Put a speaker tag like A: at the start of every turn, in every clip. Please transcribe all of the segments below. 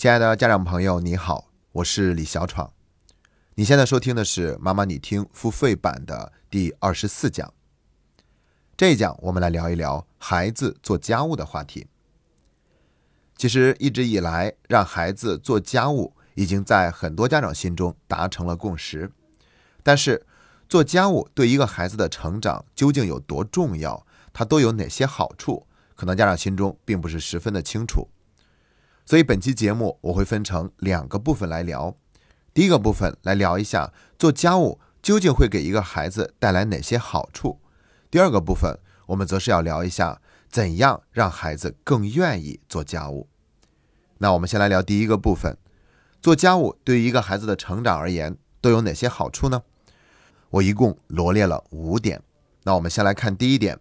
A: 亲爱的家长朋友，你好，我是李小闯。你现在收听的是《妈妈你听》付费版的第二十四讲。这一讲我们来聊一聊孩子做家务的话题。其实一直以来，让孩子做家务已经在很多家长心中达成了共识。但是，做家务对一个孩子的成长究竟有多重要？它都有哪些好处？可能家长心中并不是十分的清楚。所以本期节目我会分成两个部分来聊。第一个部分来聊一下做家务究竟会给一个孩子带来哪些好处。第二个部分我们则是要聊一下怎样让孩子更愿意做家务。那我们先来聊第一个部分，做家务对于一个孩子的成长而言都有哪些好处呢？我一共罗列了五点。那我们先来看第一点，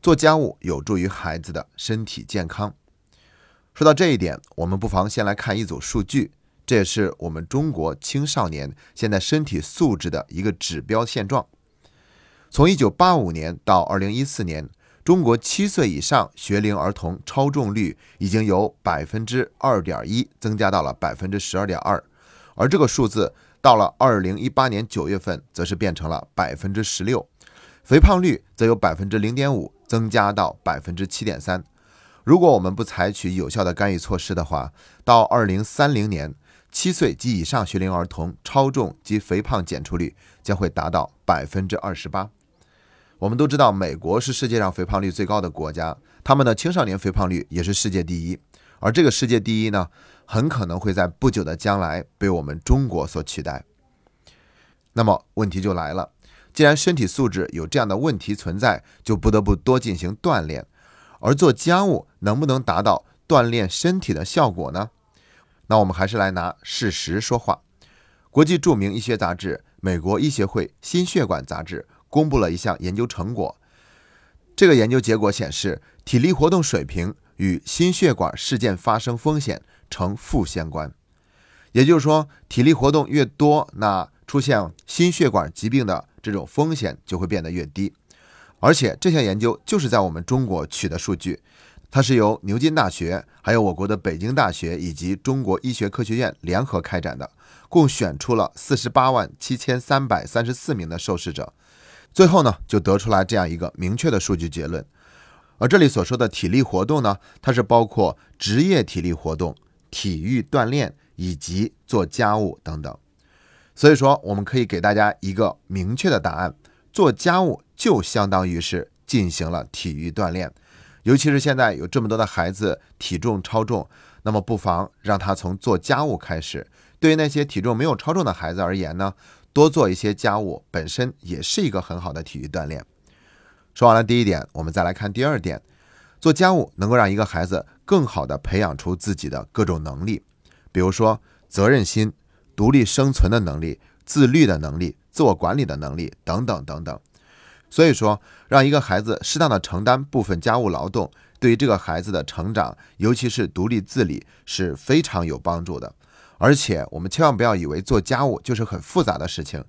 A: 做家务有助于孩子的身体健康。说到这一点，我们不妨先来看一组数据，这也是我们中国青少年现在身体素质的一个指标现状。从1985年到2014年，中国七岁以上学龄儿童超重率已经由百分之二点一增加到了百分之十二点二，而这个数字到了2018年九月份，则是变成了百分之十六，肥胖率则由百分之零点五增加到百分之七点三。如果我们不采取有效的干预措施的话，到二零三零年，七岁及以上学龄儿童超重及肥胖检出率将会达到百分之二十八。我们都知道，美国是世界上肥胖率最高的国家，他们的青少年肥胖率也是世界第一。而这个世界第一呢，很可能会在不久的将来被我们中国所取代。那么问题就来了，既然身体素质有这样的问题存在，就不得不多进行锻炼。而做家务能不能达到锻炼身体的效果呢？那我们还是来拿事实说话。国际著名医学杂志《美国医学会心血管杂志》公布了一项研究成果。这个研究结果显示，体力活动水平与心血管事件发生风险呈负相关。也就是说，体力活动越多，那出现心血管疾病的这种风险就会变得越低。而且这项研究就是在我们中国取的数据，它是由牛津大学、还有我国的北京大学以及中国医学科学院联合开展的，共选出了四十八万七千三百三十四名的受试者，最后呢就得出来这样一个明确的数据结论。而这里所说的体力活动呢，它是包括职业体力活动、体育锻炼以及做家务等等。所以说，我们可以给大家一个明确的答案：做家务。就相当于是进行了体育锻炼，尤其是现在有这么多的孩子体重超重，那么不妨让他从做家务开始。对于那些体重没有超重的孩子而言呢，多做一些家务本身也是一个很好的体育锻炼。说完了第一点，我们再来看第二点，做家务能够让一个孩子更好的培养出自己的各种能力，比如说责任心、独立生存的能力、自律的能力、自我管理的能力等等等等。所以说，让一个孩子适当的承担部分家务劳动，对于这个孩子的成长，尤其是独立自理，是非常有帮助的。而且，我们千万不要以为做家务就是很复杂的事情。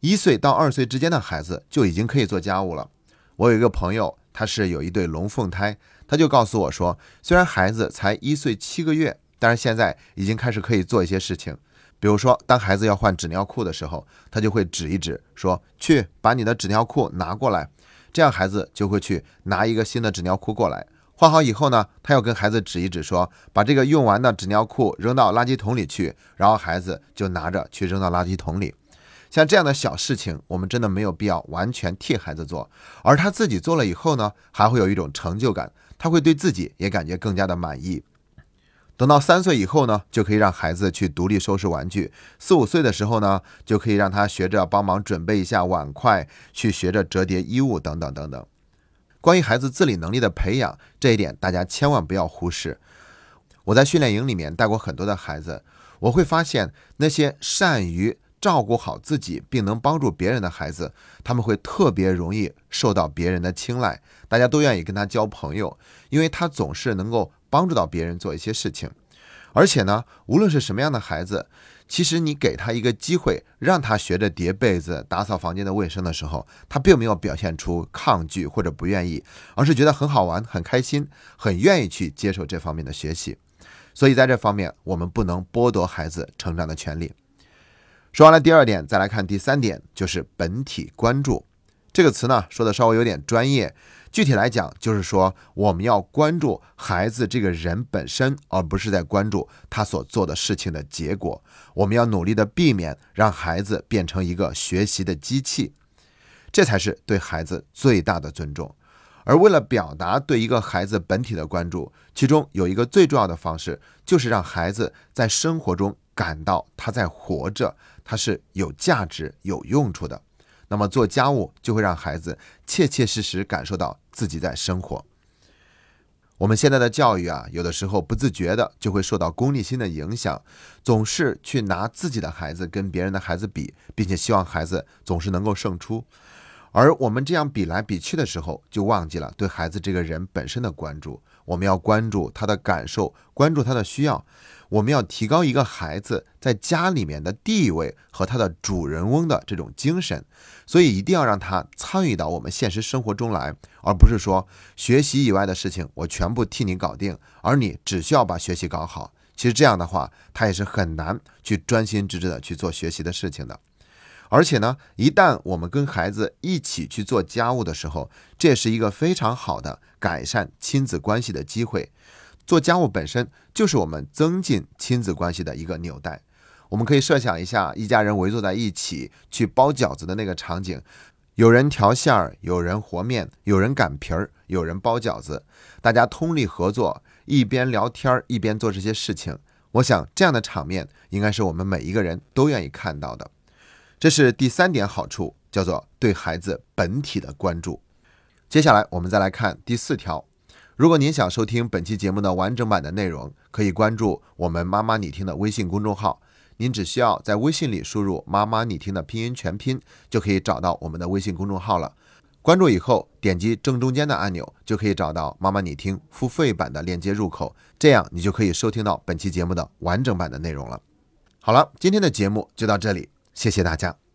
A: 一岁到二岁之间的孩子就已经可以做家务了。我有一个朋友，他是有一对龙凤胎，他就告诉我说，虽然孩子才一岁七个月，但是现在已经开始可以做一些事情。比如说，当孩子要换纸尿裤的时候，他就会指一指，说：“去把你的纸尿裤拿过来。”这样孩子就会去拿一个新的纸尿裤过来。换好以后呢，他要跟孩子指一指，说：“把这个用完的纸尿裤扔到垃圾桶里去。”然后孩子就拿着去扔到垃圾桶里。像这样的小事情，我们真的没有必要完全替孩子做，而他自己做了以后呢，还会有一种成就感，他会对自己也感觉更加的满意。等到三岁以后呢，就可以让孩子去独立收拾玩具；四五岁的时候呢，就可以让他学着帮忙准备一下碗筷，去学着折叠衣物等等等等。关于孩子自理能力的培养，这一点大家千万不要忽视。我在训练营里面带过很多的孩子，我会发现那些善于照顾好自己并能帮助别人的孩子，他们会特别容易受到别人的青睐，大家都愿意跟他交朋友，因为他总是能够。帮助到别人做一些事情，而且呢，无论是什么样的孩子，其实你给他一个机会，让他学着叠被子、打扫房间的卫生的时候，他并没有表现出抗拒或者不愿意，而是觉得很好玩、很开心，很愿意去接受这方面的学习。所以在这方面，我们不能剥夺孩子成长的权利。说完了第二点，再来看第三点，就是本体关注这个词呢，说的稍微有点专业。具体来讲，就是说我们要关注孩子这个人本身，而不是在关注他所做的事情的结果。我们要努力的避免让孩子变成一个学习的机器，这才是对孩子最大的尊重。而为了表达对一个孩子本体的关注，其中有一个最重要的方式，就是让孩子在生活中感到他在活着，他是有价值、有用处的。那么做家务就会让孩子切切实实感受到自己在生活。我们现在的教育啊，有的时候不自觉的就会受到功利心的影响，总是去拿自己的孩子跟别人的孩子比，并且希望孩子总是能够胜出。而我们这样比来比去的时候，就忘记了对孩子这个人本身的关注。我们要关注他的感受，关注他的需要。我们要提高一个孩子在家里面的地位和他的主人翁的这种精神，所以一定要让他参与到我们现实生活中来，而不是说学习以外的事情我全部替你搞定，而你只需要把学习搞好。其实这样的话，他也是很难去专心致志的去做学习的事情的。而且呢，一旦我们跟孩子一起去做家务的时候，这也是一个非常好的改善亲子关系的机会。做家务本身就是我们增进亲子关系的一个纽带。我们可以设想一下，一家人围坐在一起去包饺子的那个场景，有人调馅儿，有人和面，有人擀皮儿，有人包饺子，大家通力合作，一边聊天一边做这些事情。我想这样的场面应该是我们每一个人都愿意看到的。这是第三点好处，叫做对孩子本体的关注。接下来我们再来看第四条。如果您想收听本期节目的完整版的内容，可以关注我们“妈妈你听”的微信公众号。您只需要在微信里输入“妈妈你听”的拼音全拼，就可以找到我们的微信公众号了。关注以后，点击正中间的按钮，就可以找到“妈妈你听”付费版的链接入口，这样你就可以收听到本期节目的完整版的内容了。好了，今天的节目就到这里。谢谢大家。